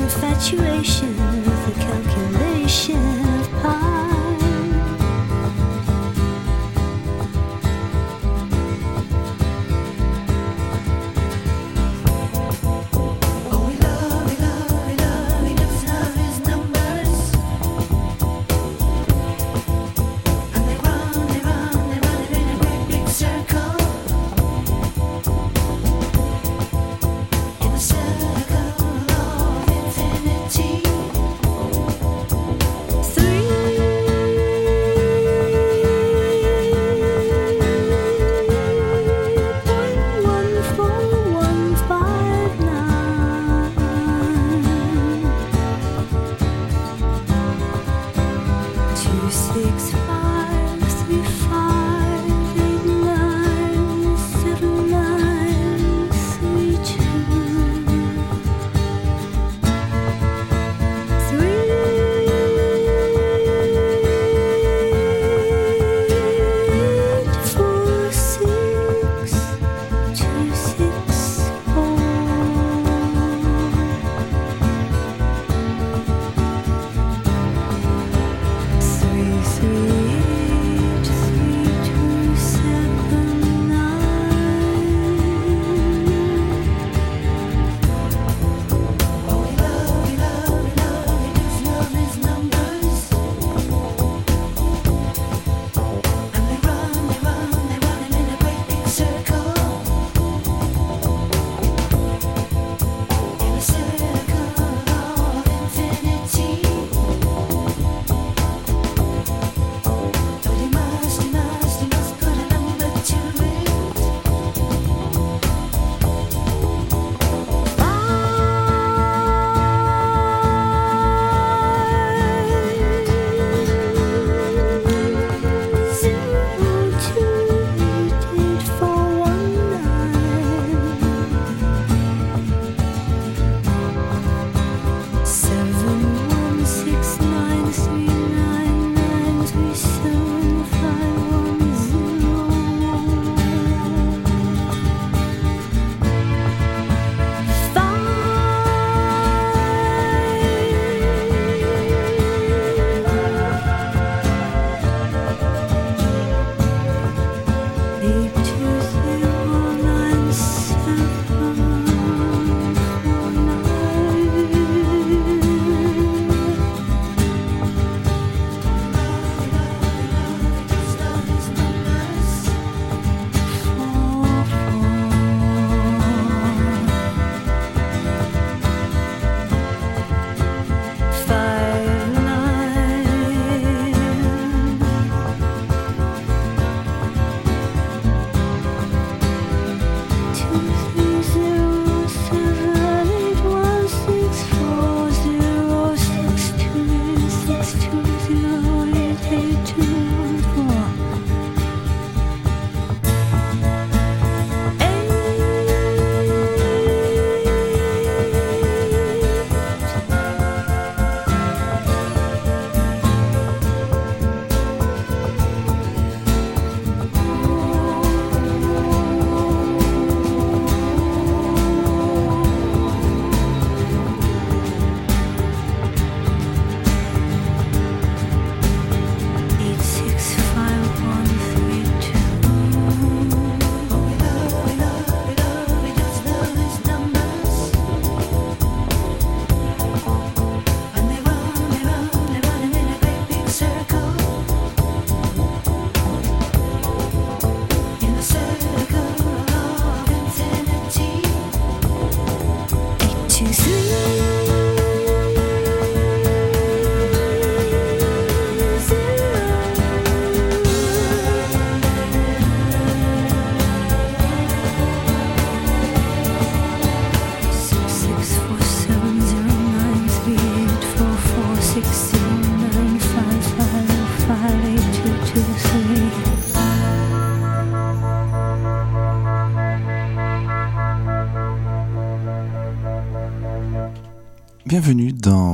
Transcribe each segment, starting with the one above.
infatuation, with the calculation.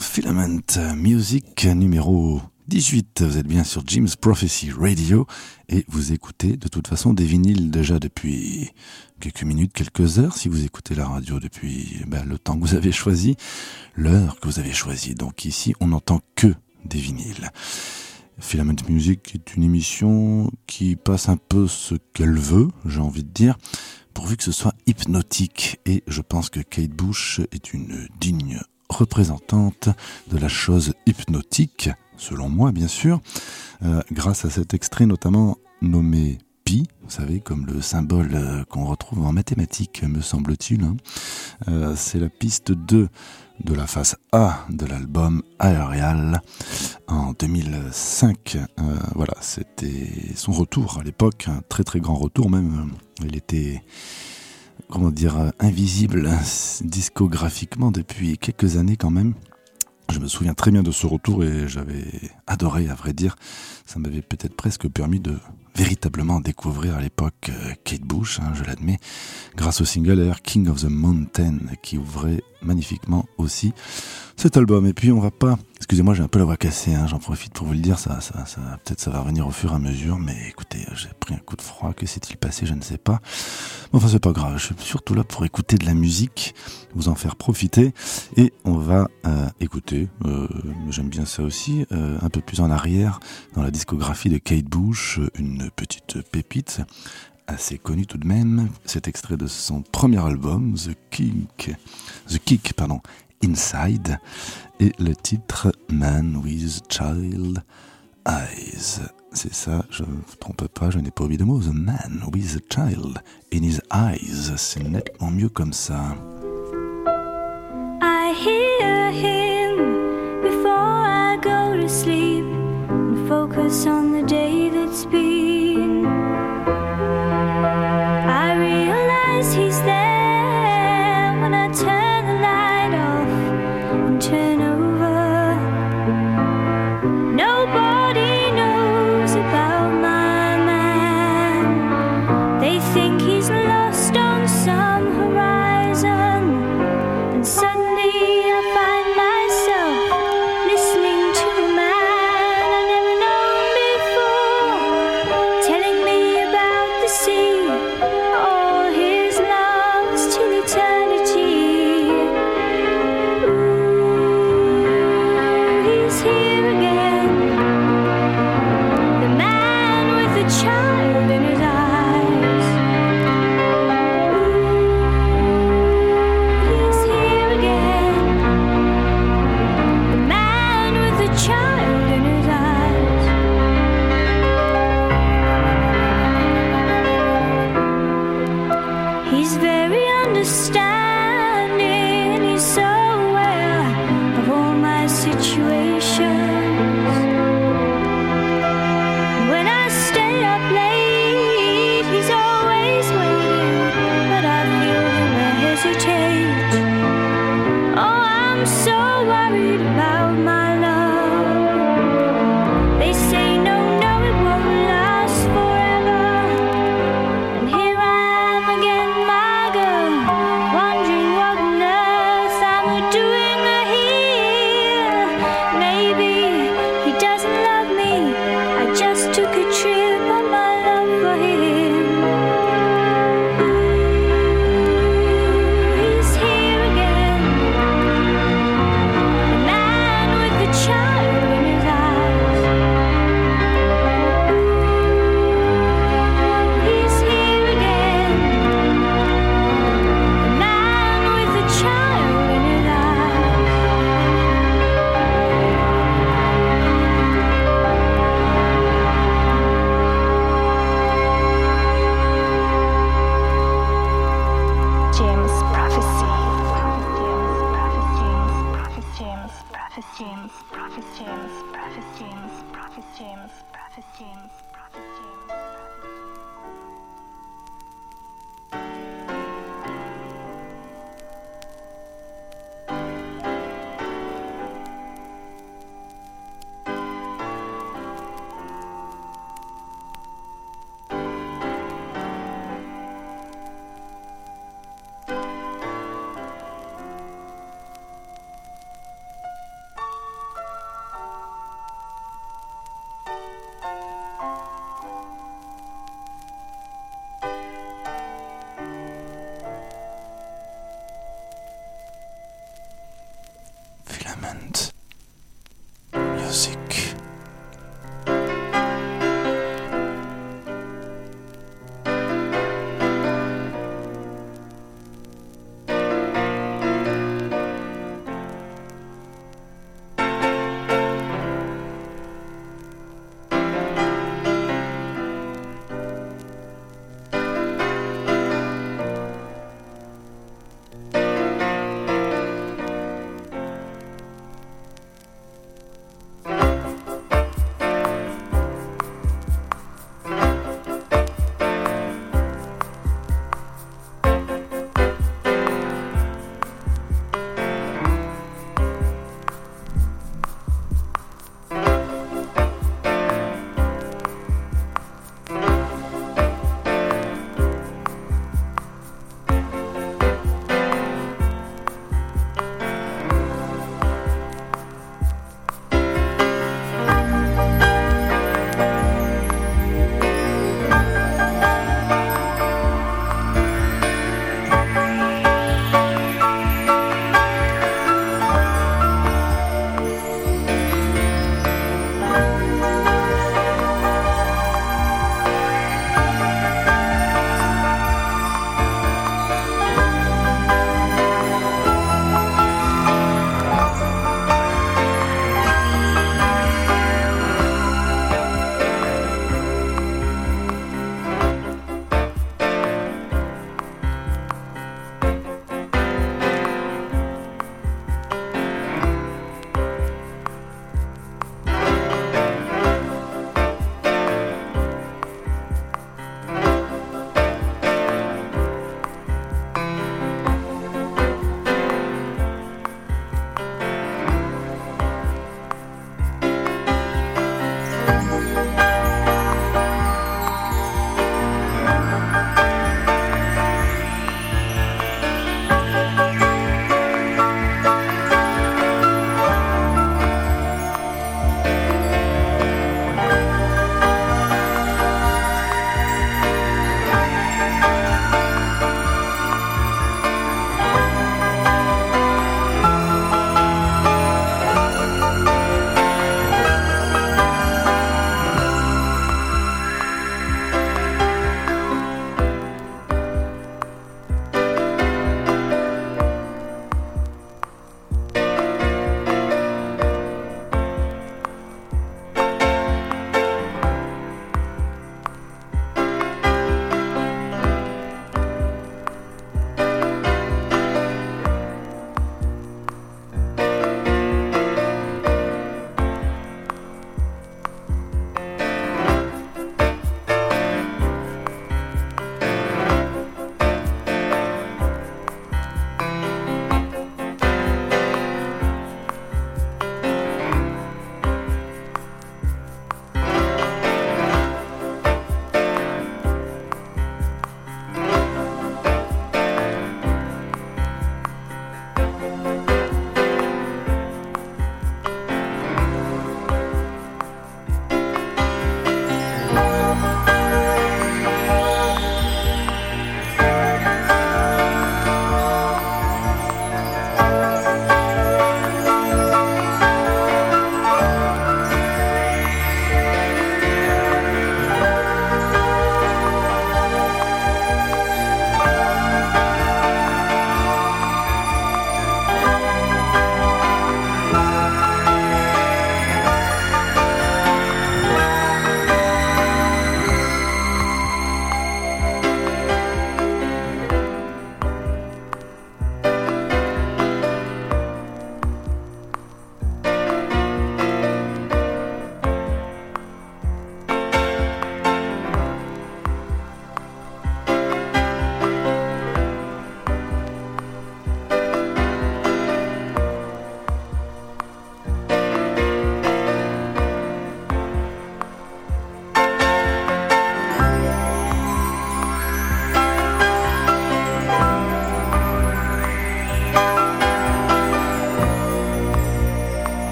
Filament Music numéro 18. Vous êtes bien sur Jim's Prophecy Radio et vous écoutez de toute façon des vinyles déjà depuis quelques minutes, quelques heures. Si vous écoutez la radio depuis ben, le temps que vous avez choisi, l'heure que vous avez choisi. Donc ici, on n'entend que des vinyles. Filament Music est une émission qui passe un peu ce qu'elle veut, j'ai envie de dire, pourvu que ce soit hypnotique. Et je pense que Kate Bush est une digne représentante de la chose hypnotique, selon moi bien sûr, euh, grâce à cet extrait notamment nommé pi, vous savez, comme le symbole euh, qu'on retrouve en mathématiques, me semble-t-il. Hein. Euh, c'est la piste 2 de la face A de l'album Aerial en 2005. voilà, c'était son retour à l'époque, un très très grand retour même. Il était comment dire, invisible discographiquement depuis quelques années quand même. Je me souviens très bien de ce retour et j'avais adoré, à vrai dire. Ça m'avait peut-être presque permis de véritablement découvrir à l'époque euh, Kate Bush, hein, je l'admets, grâce au single Air King of the Mountain qui ouvrait magnifiquement aussi cet album. Et puis on va pas, excusez-moi, j'ai un peu la voix cassée, hein, j'en profite pour vous le dire, ça, ça, ça peut-être ça va revenir au fur et à mesure, mais écoutez, j'ai pris un coup de froid, que s'est-il passé, je ne sais pas. Enfin, c'est pas grave, je suis surtout là pour écouter de la musique, vous en faire profiter, et on va euh, écouter, euh, j'aime bien ça aussi, euh, un peu plus en arrière, dans la discographie de Kate Bush, une petite pépite assez connue tout de même, cet extrait de son premier album, The Kick, The Kick, pardon, Inside et le titre Man with Child Eyes. C'est ça, je ne me trompe pas, je n'ai pas oublié de mots. The Man with Child in His Eyes. C'est nettement mieux comme ça. I hear him before I go to sleep focus on the day that's been. James. Prophet James. Prophet James.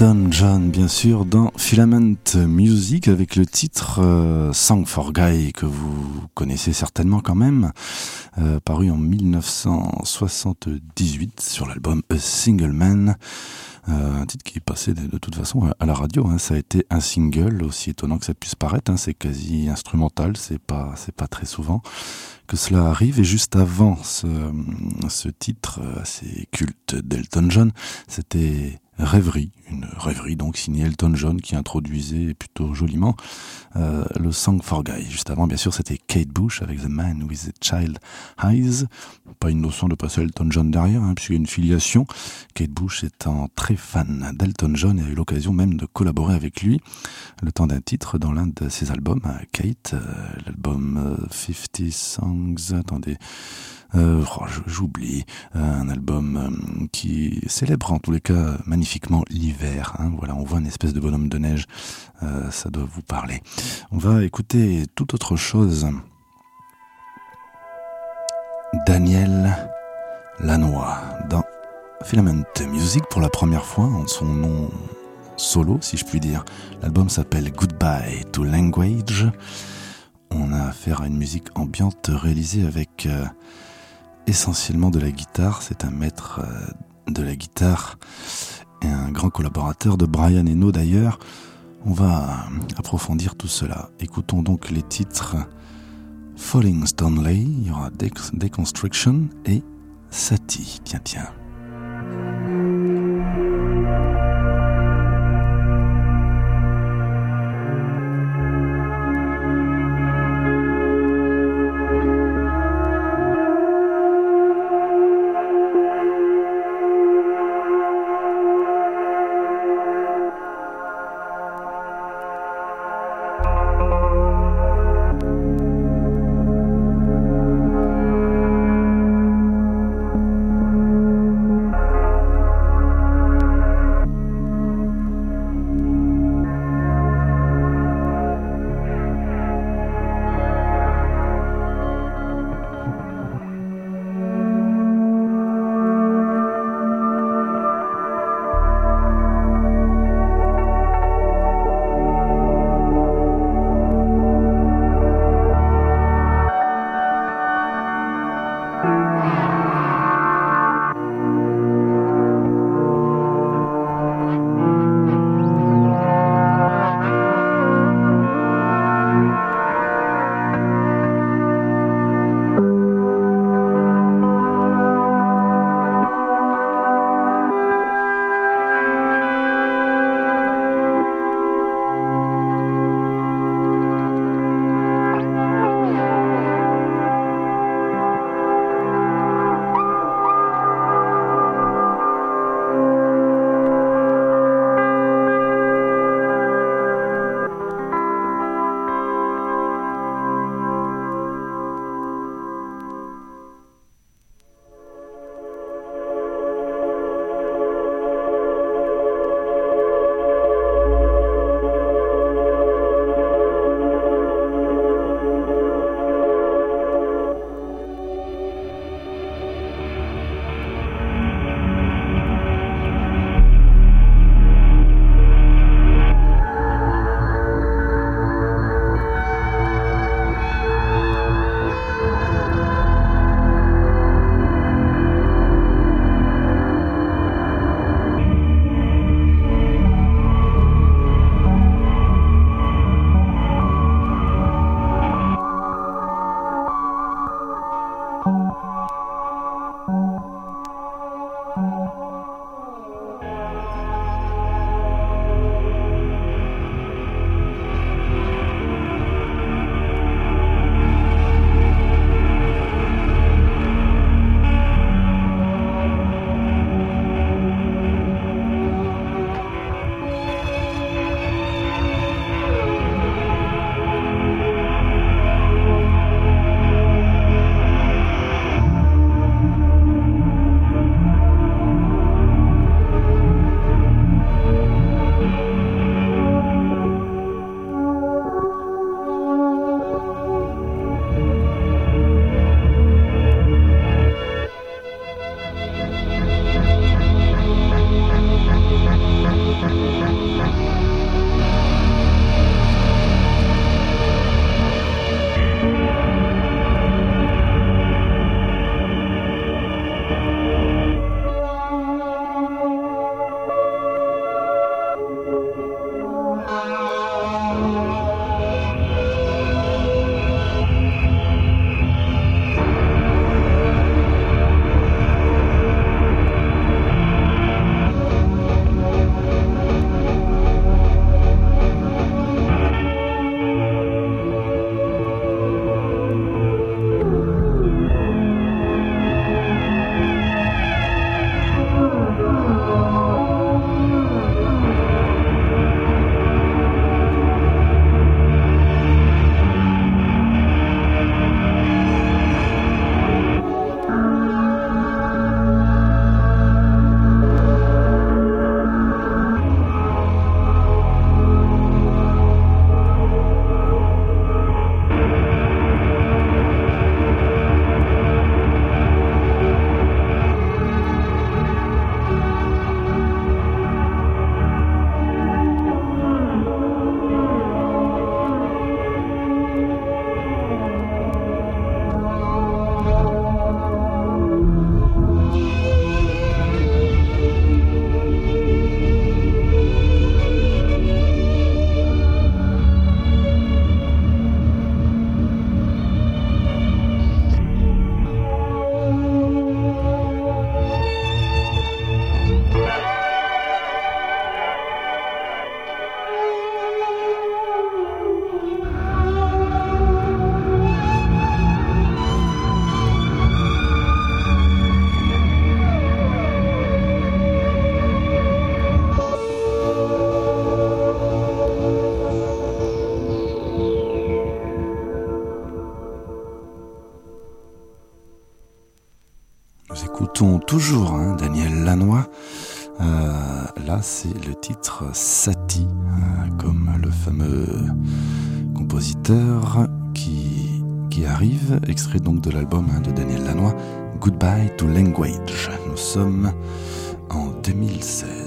Elton John, bien sûr, dans Filament Music avec le titre euh, Song for Guy que vous connaissez certainement quand même, euh, paru en 1978 sur l'album A Single Man. Euh, un titre qui est passé de, toute façon à, la radio. Hein. Ça a été un single, aussi étonnant que ça puisse paraître. Hein. C'est quasi instrumental, c'est pas, pas très souvent que cela arrive. Et juste avant ce, ce titre assez culte d'Elton John, c'était Rêverie, une rêverie donc signée Elton John qui introduisait plutôt joliment euh, le Song for Guy. Juste avant, bien sûr, c'était Kate Bush avec The Man with the Child Eyes. Pas une notion de passer Elton John derrière, hein, puisqu'il y a une filiation. Kate Bush étant très fan d'Elton John et a eu l'occasion même de collaborer avec lui le temps d'un titre dans l'un de ses albums, Kate, euh, l'album 50 euh, Songs. Attendez. Euh, oh, j'oublie un album euh, qui célèbre en tous les cas magnifiquement l'hiver. Hein. voilà, on voit une espèce de bonhomme de neige. Euh, ça doit vous parler. On va écouter tout autre chose. Daniel Lanois dans Filament Music pour la première fois en son nom solo, si je puis dire. L'album s'appelle Goodbye to Language. On a affaire à une musique ambiante réalisée avec essentiellement de la guitare. C'est un maître euh, de la guitare et un grand collaborateur de Brian Eno d'ailleurs. On va approfondir tout cela. Écoutons donc les titres Falling Stanley, il y aura Deconstruction et Sati. Tiens, tiens. Toujours hein, Daniel Lanois. Euh, là, c'est le titre Sati, euh, comme le fameux compositeur qui, qui arrive, extrait donc de l'album hein, de Daniel Lanois, Goodbye to Language. Nous sommes en 2016.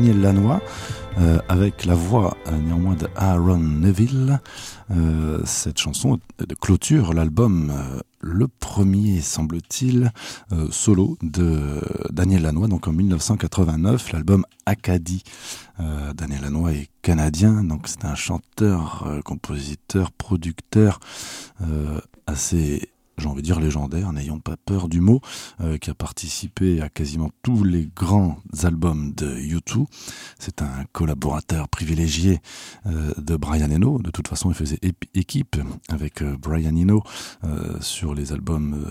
Daniel Lanois. Euh, avec la voix euh, néanmoins de Aaron Neville. Euh, cette chanson de clôture l'album, le premier semble-t-il, solo de Daniel Lanois, donc en 1989, l'album Acadie. Daniel Lanois est canadien, donc c'est un chanteur, compositeur, producteur assez j'ai envie de dire légendaire, n'ayons pas peur du mot, euh, qui a participé à quasiment tous les grands albums de U2. C'est un collaborateur privilégié euh, de Brian Eno. De toute façon, il faisait équipe avec euh, Brian Eno sur les albums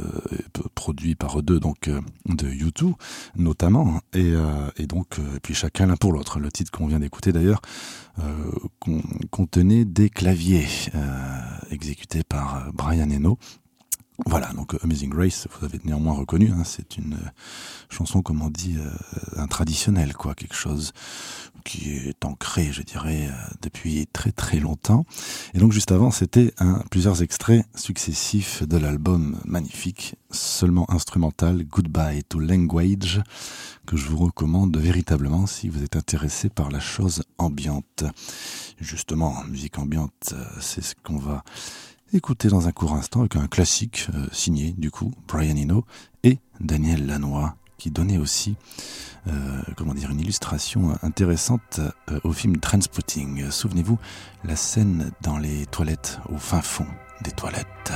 produits par eux deux, donc de U2 notamment. Et, donc, et puis chacun l'un pour l'autre. Le titre qu'on vient d'écouter d'ailleurs contenait des claviers exécutés par Brian Eno voilà, donc euh, Amazing Grace, vous avez néanmoins reconnu, hein, c'est une euh, chanson, comme on dit, euh, un traditionnel, quoi, quelque chose qui est ancré, je dirais, depuis très très longtemps. Et donc juste avant, c'était plusieurs extraits successifs de l'album magnifique, seulement instrumental, Goodbye to Language, que je vous recommande véritablement si vous êtes intéressé par la chose ambiante. Justement, musique ambiante, c'est ce qu'on va Écoutez dans un court instant avec un classique euh, signé du coup Brian Eno et Daniel Lanois qui donnait aussi euh, comment dire une illustration intéressante euh, au film Transpotting. Souvenez-vous la scène dans les toilettes au fin fond des toilettes.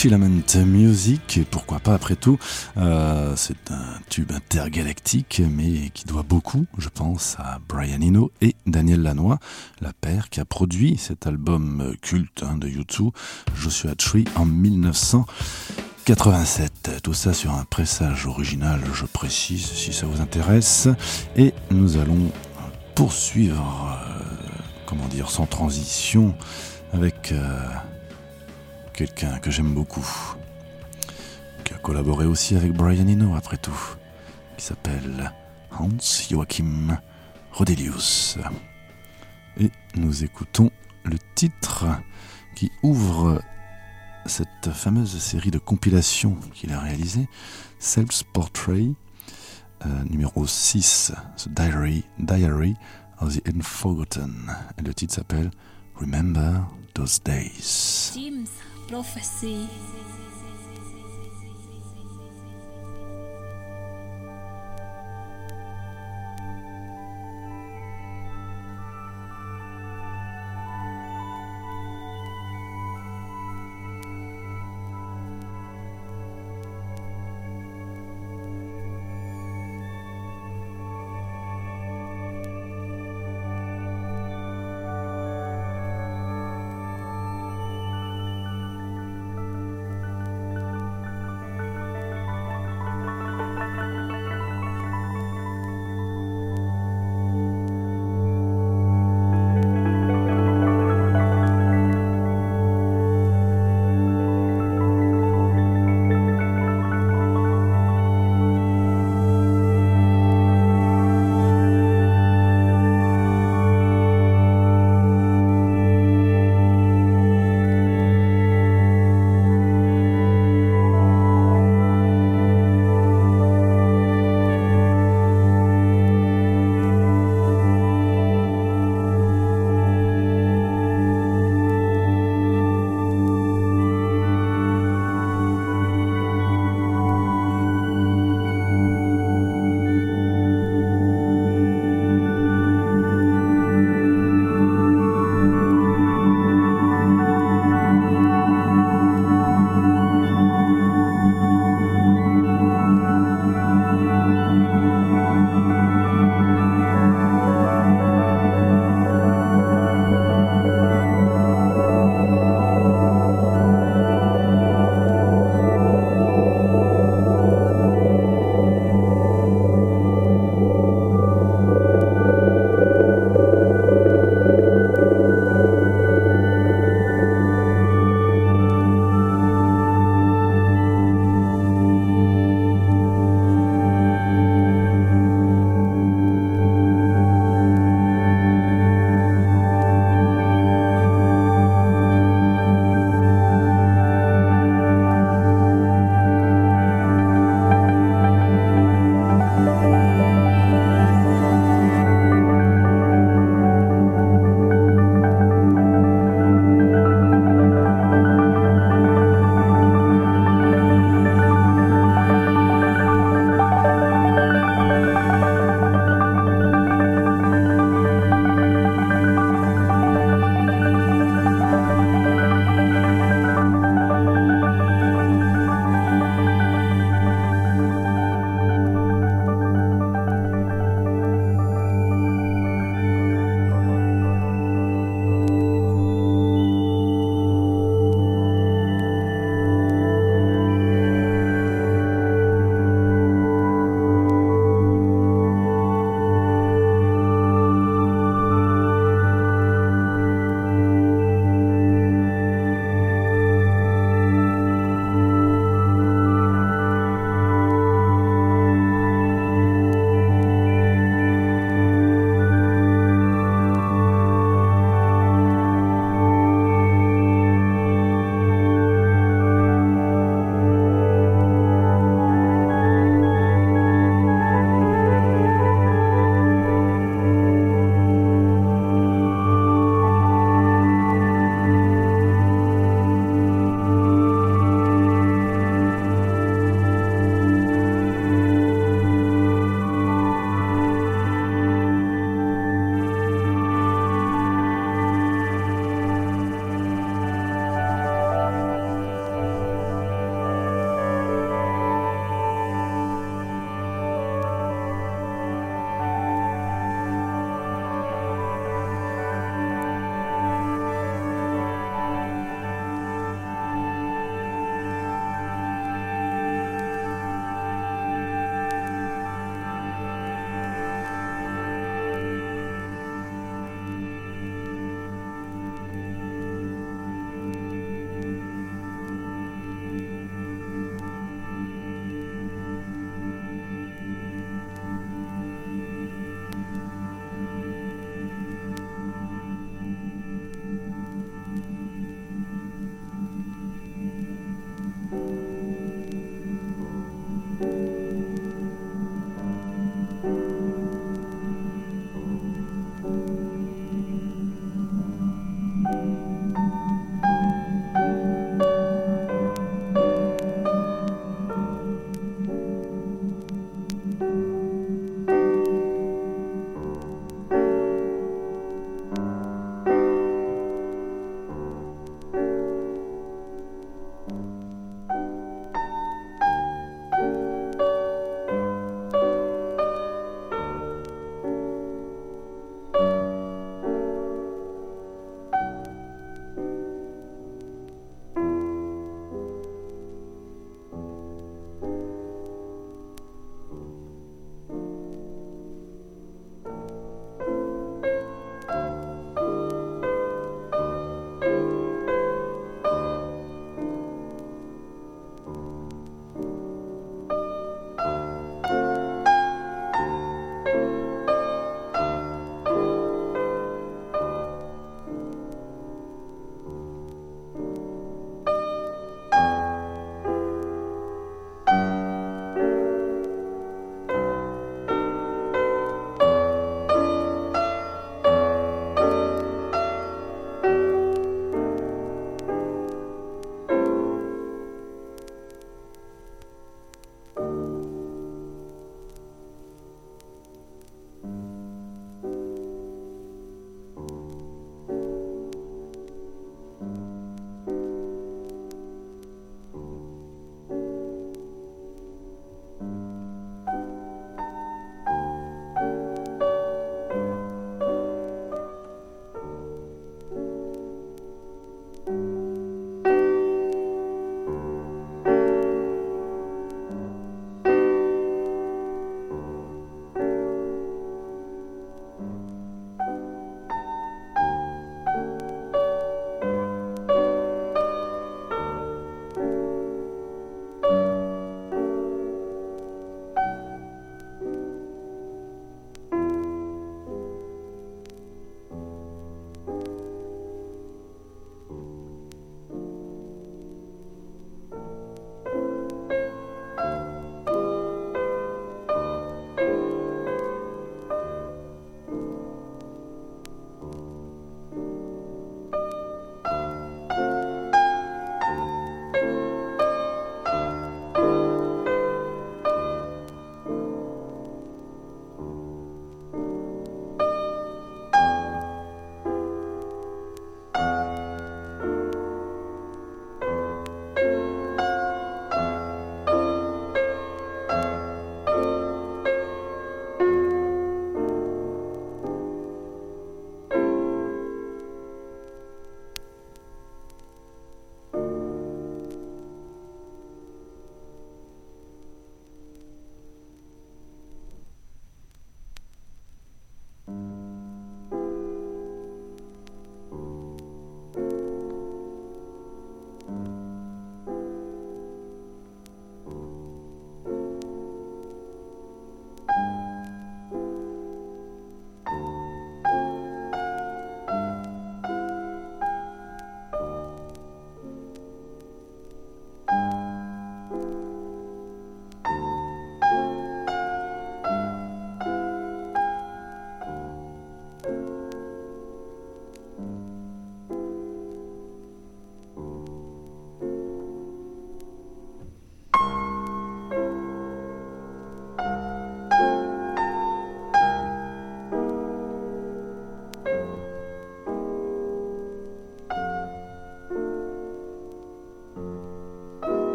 Filament Music, et pourquoi pas après tout, euh, c'est un tube intergalactique, mais qui doit beaucoup, je pense, à Brian Eno et Daniel Lanois, la paire qui a produit cet album culte hein, de YouTube, Joshua Tree, en 1987. Tout ça sur un pressage original, je précise, si ça vous intéresse, et nous allons poursuivre, euh, comment dire, sans transition, avec... Euh, quelqu'un que j'aime beaucoup, qui a collaboré aussi avec Brian Eno après tout, qui s'appelle Hans Joachim Rodelius. Et nous écoutons le titre qui ouvre cette fameuse série de compilations qu'il a réalisée, Self-Portrait, euh, numéro 6, The Diary, Diary of the Unforgotten. Et le titre s'appelle Remember Those Days. Prophecy.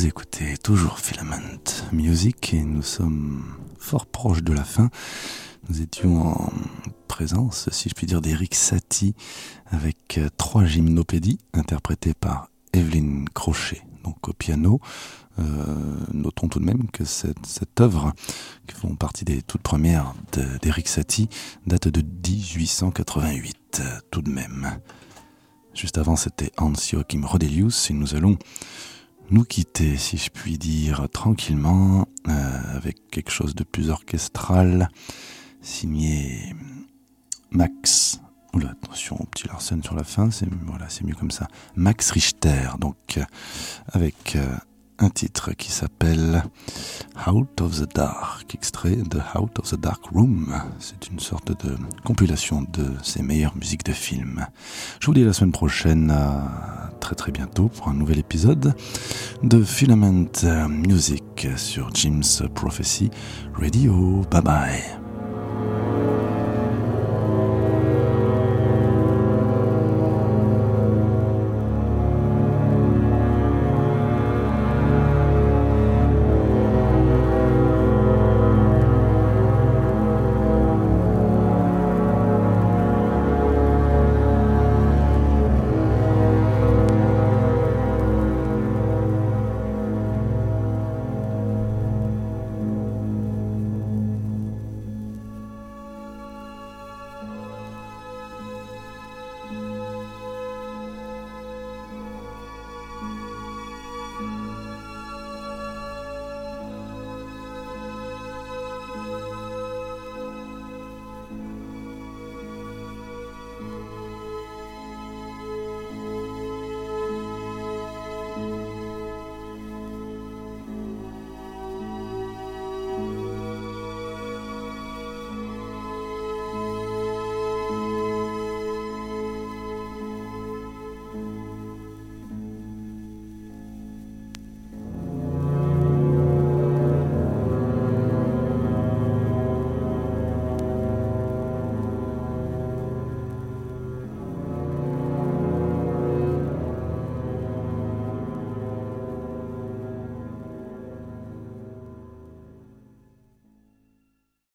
Vous écoutez toujours Filament Music et nous sommes fort proches de la fin. Nous étions en présence, si je puis dire, d'Eric Satie avec euh, trois gymnopédies interprétées par Evelyn Crochet, donc au piano. Euh, notons tout de même que cette, œuvre, qui font partie des toutes premières d'Eric Satie, date de 1888, tout de même. Juste avant, c'était Hans Joachim Rodelius et nous allons nous quitter, si je puis dire, tranquillement, euh, avec quelque chose de plus orchestral, signé Max. Oula, attention petit Larsen sur la fin, c'est voilà, mieux comme ça. Max Richter, donc euh, avec euh, un titre qui s'appelle Out of the Dark, extrait de Out of the Dark Room. C'est une sorte de compilation de ses meilleures musiques de films. Je vous dis la semaine prochaine, très très bientôt pour un nouvel épisode de Filament Music sur Jim's Prophecy Radio. Bye bye.